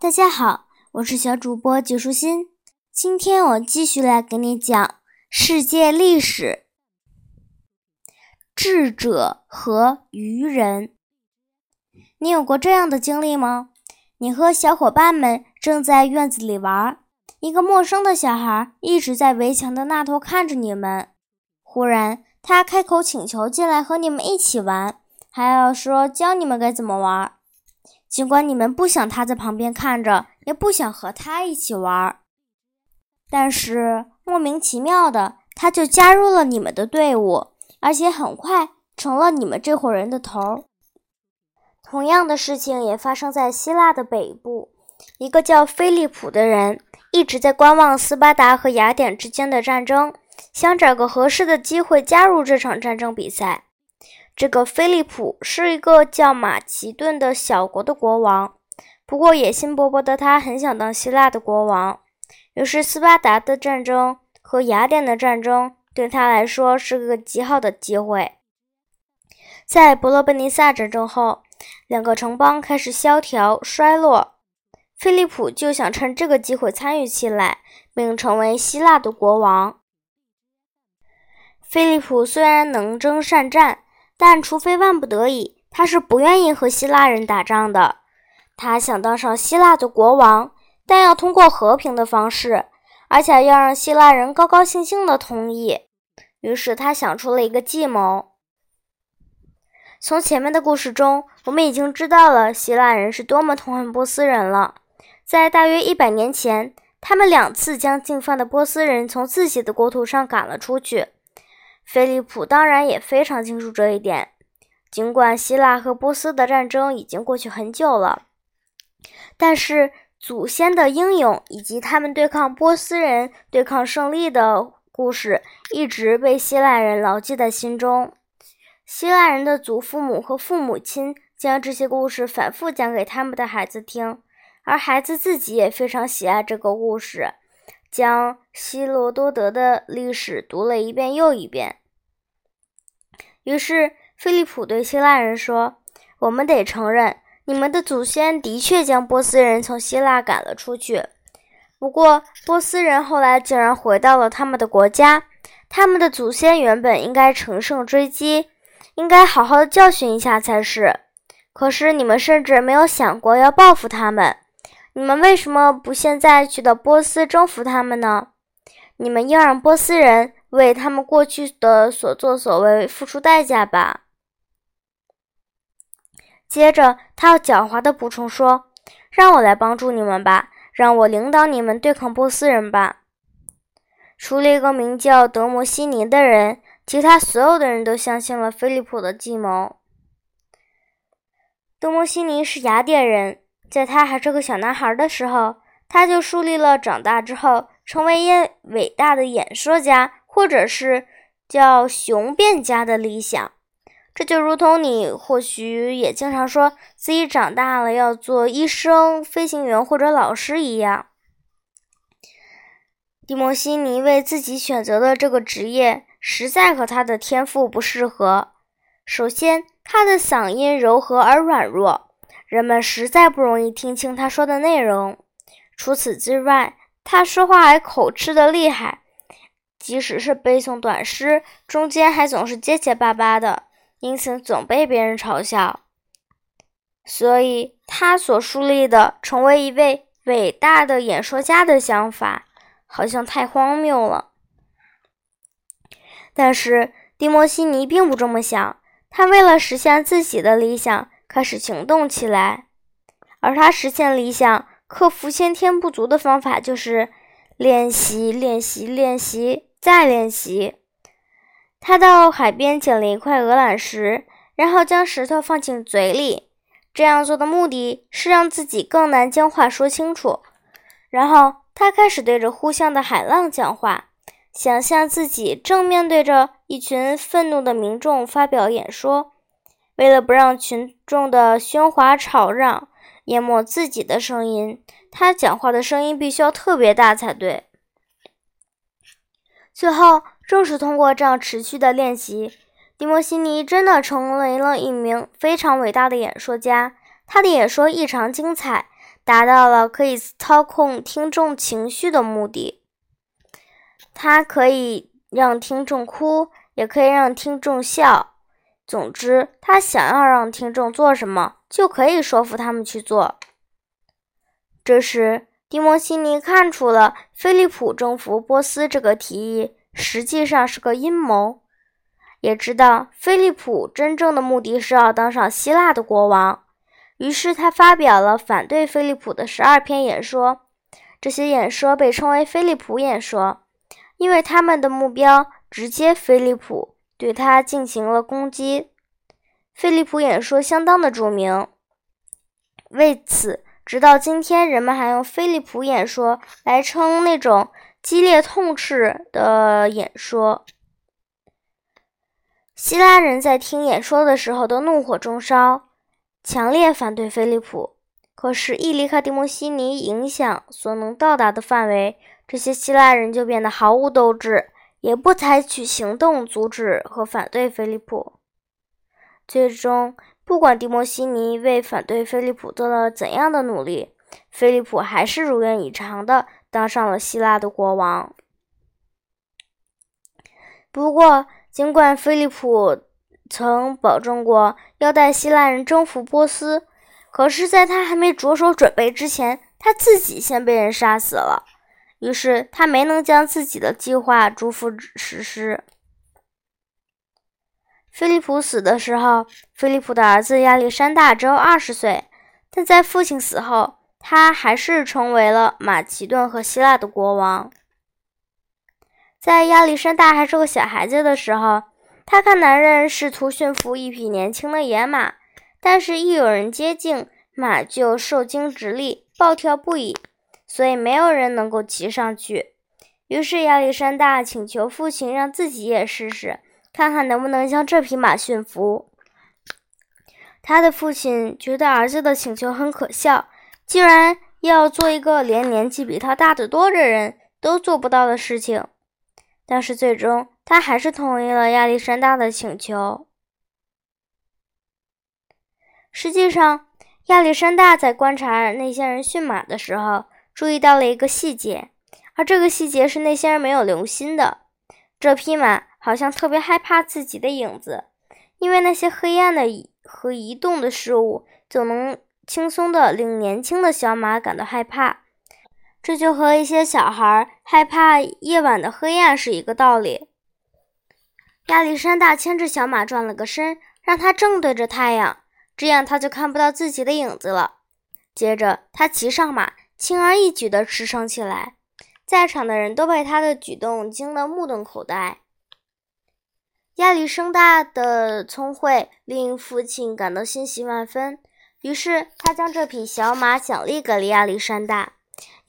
大家好，我是小主播纪舒心。今天我继续来给你讲世界历史。智者和愚人，你有过这样的经历吗？你和小伙伴们正在院子里玩，一个陌生的小孩一直在围墙的那头看着你们。忽然，他开口请求进来和你们一起玩，还要说教你们该怎么玩。尽管你们不想他在旁边看着，也不想和他一起玩，但是莫名其妙的，他就加入了你们的队伍，而且很快成了你们这伙人的头。同样的事情也发生在希腊的北部，一个叫菲利普的人一直在观望斯巴达和雅典之间的战争，想找个合适的机会加入这场战争比赛。这个菲利普是一个叫马其顿的小国的国王，不过野心勃勃的他很想当希腊的国王。于是，斯巴达的战争和雅典的战争对他来说是个极好的机会。在伯罗奔尼撒战争后，两个城邦开始萧条衰落，菲利普就想趁这个机会参与起来，并成为希腊的国王。菲利普虽然能征善战，但除非万不得已，他是不愿意和希腊人打仗的。他想当上希腊的国王，但要通过和平的方式，而且要让希腊人高高兴兴的同意。于是他想出了一个计谋。从前面的故事中，我们已经知道了希腊人是多么痛恨波斯人了。在大约一百年前，他们两次将进犯的波斯人从自己的国土上赶了出去。菲利普当然也非常清楚这一点。尽管希腊和波斯的战争已经过去很久了，但是祖先的英勇以及他们对抗波斯人、对抗胜利的故事一直被希腊人牢记在心中。希腊人的祖父母和父母亲将这些故事反复讲给他们的孩子听，而孩子自己也非常喜爱这个故事，将希罗多德的历史读了一遍又一遍。于是，菲利普对希腊人说：“我们得承认，你们的祖先的确将波斯人从希腊赶了出去。不过，波斯人后来竟然回到了他们的国家。他们的祖先原本应该乘胜追击，应该好好的教训一下才是。可是，你们甚至没有想过要报复他们。你们为什么不现在去到波斯征服他们呢？你们要让波斯人……”为他们过去的所作所为付出代价吧。接着，他又狡猾地补充说：“让我来帮助你们吧，让我领导你们对抗波斯人吧。”除了一个名叫德摩西尼的人，其他所有的人都相信了菲利普的计谋。德摩西尼是雅典人，在他还是个小男孩的时候，他就树立了长大之后成为一伟大的演说家。或者是叫雄辩家的理想，这就如同你或许也经常说自己长大了要做医生、飞行员或者老师一样。蒂莫西尼为自己选择的这个职业实在和他的天赋不适合。首先，他的嗓音柔和而软弱，人们实在不容易听清他说的内容。除此之外，他说话还口吃的厉害。即使是背诵短诗，中间还总是结结巴巴的，因此总被别人嘲笑。所以，他所树立的成为一位伟大的演说家的想法，好像太荒谬了。但是，蒂莫西尼并不这么想。他为了实现自己的理想，开始行动起来。而他实现理想、克服先天不足的方法，就是练习、练习、练习。再练习。他到海边捡了一块鹅卵石，然后将石头放进嘴里。这样做的目的是让自己更难将话说清楚。然后他开始对着呼啸的海浪讲话，想象自己正面对着一群愤怒的民众发表演说。为了不让群众的喧哗吵嚷淹没自己的声音，他讲话的声音必须要特别大才对。最后，正是通过这样持续的练习，迪莫西尼真的成为了一名非常伟大的演说家。他的演说异常精彩，达到了可以操控听众情绪的目的。他可以让听众哭，也可以让听众笑。总之，他想要让听众做什么，就可以说服他们去做。这时，蒂莫西尼看出了菲利普征服波斯这个提议实际上是个阴谋，也知道菲利普真正的目的是要当上希腊的国王。于是，他发表了反对菲利普的十二篇演说。这些演说被称为菲利普演说，因为他们的目标直接菲利普对他进行了攻击。菲利普演说相当的著名，为此。直到今天，人们还用菲利普演说来称那种激烈痛斥的演说。希腊人在听演说的时候都怒火中烧，强烈反对菲利普。可是，一离开蒂莫西尼影响所能到达的范围，这些希腊人就变得毫无斗志，也不采取行动阻止和反对菲利普。最终。不管迪莫西尼为反对菲利普做了怎样的努力，菲利普还是如愿以偿的当上了希腊的国王。不过，尽管菲利普曾保证过要带希腊人征服波斯，可是，在他还没着手准备之前，他自己先被人杀死了。于是，他没能将自己的计划嘱咐实施。菲利普死的时候，菲利普的儿子亚历山大只有二十岁，但在父亲死后，他还是成为了马其顿和希腊的国王。在亚历山大还是个小孩子的时候，他看男人试图驯服一匹年轻的野马，但是，一有人接近，马就受惊直立，暴跳不已，所以没有人能够骑上去。于是，亚历山大请求父亲让自己也试试。看看能不能将这匹马驯服。他的父亲觉得儿子的请求很可笑，竟然要做一个连年纪比他大得多的人都做不到的事情。但是最终，他还是同意了亚历山大的请求。实际上，亚历山大在观察那些人驯马的时候，注意到了一个细节，而这个细节是那些人没有留心的。这匹马。好像特别害怕自己的影子，因为那些黑暗的和移动的事物总能轻松地令年轻的小马感到害怕。这就和一些小孩害怕夜晚的黑暗是一个道理。亚历山大牵着小马转了个身，让它正对着太阳，这样它就看不到自己的影子了。接着，他骑上马，轻而易举地驰骋起来，在场的人都被他的举动惊得目瞪口呆。亚历山大的聪慧令父亲感到欣喜万分，于是他将这匹小马奖励给了亚历山大。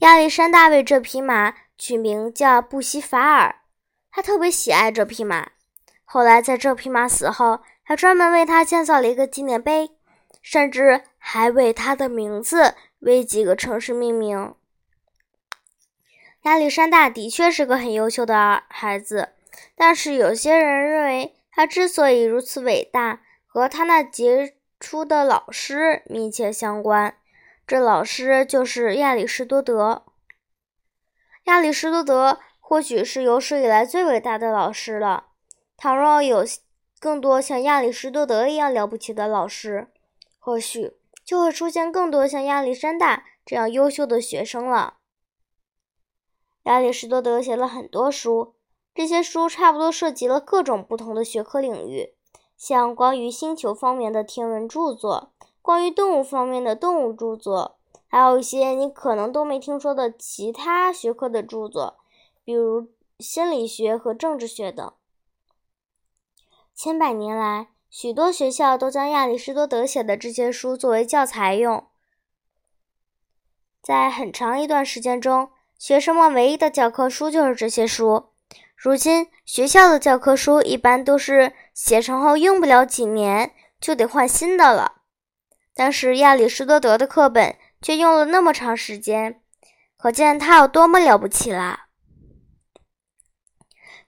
亚历山大为这匹马取名叫布西法尔，他特别喜爱这匹马。后来，在这匹马死后，还专门为他建造了一个纪念碑，甚至还为他的名字为几个城市命名。亚历山大的确是个很优秀的孩子。但是有些人认为，他之所以如此伟大，和他那杰出的老师密切相关。这老师就是亚里士多德。亚里士多德或许是有史以来最伟大的老师了。倘若有更多像亚里士多德一样了不起的老师，或许就会出现更多像亚历山大这样优秀的学生了。亚里士多德写了很多书。这些书差不多涉及了各种不同的学科领域，像关于星球方面的天文著作，关于动物方面的动物著作，还有一些你可能都没听说的其他学科的著作，比如心理学和政治学等。千百年来，许多学校都将亚里士多德写的这些书作为教材用。在很长一段时间中，学生们唯一的教科书就是这些书。如今，学校的教科书一般都是写成后用不了几年就得换新的了，但是亚里士多德的课本却用了那么长时间，可见他有多么了不起啦！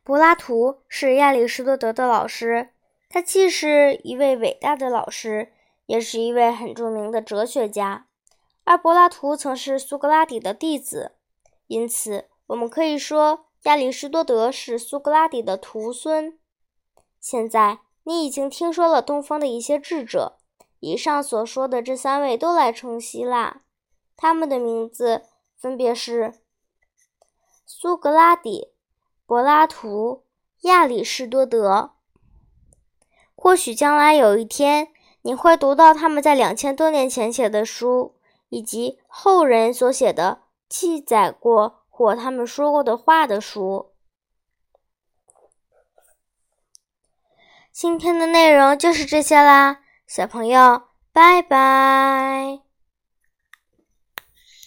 柏拉图是亚里士多德的老师，他既是一位伟大的老师，也是一位很著名的哲学家，而柏拉图曾是苏格拉底的弟子，因此我们可以说亚里士多德是苏格拉底的徒孙。现在你已经听说了东方的一些智者，以上所说的这三位都来称希腊，他们的名字分别是苏格拉底、柏拉图、亚里士多德。或许将来有一天，你会读到他们在两千多年前写的书，以及后人所写的记载过或他们说过的话的书。今天的内容就是这些啦，小朋友，拜拜。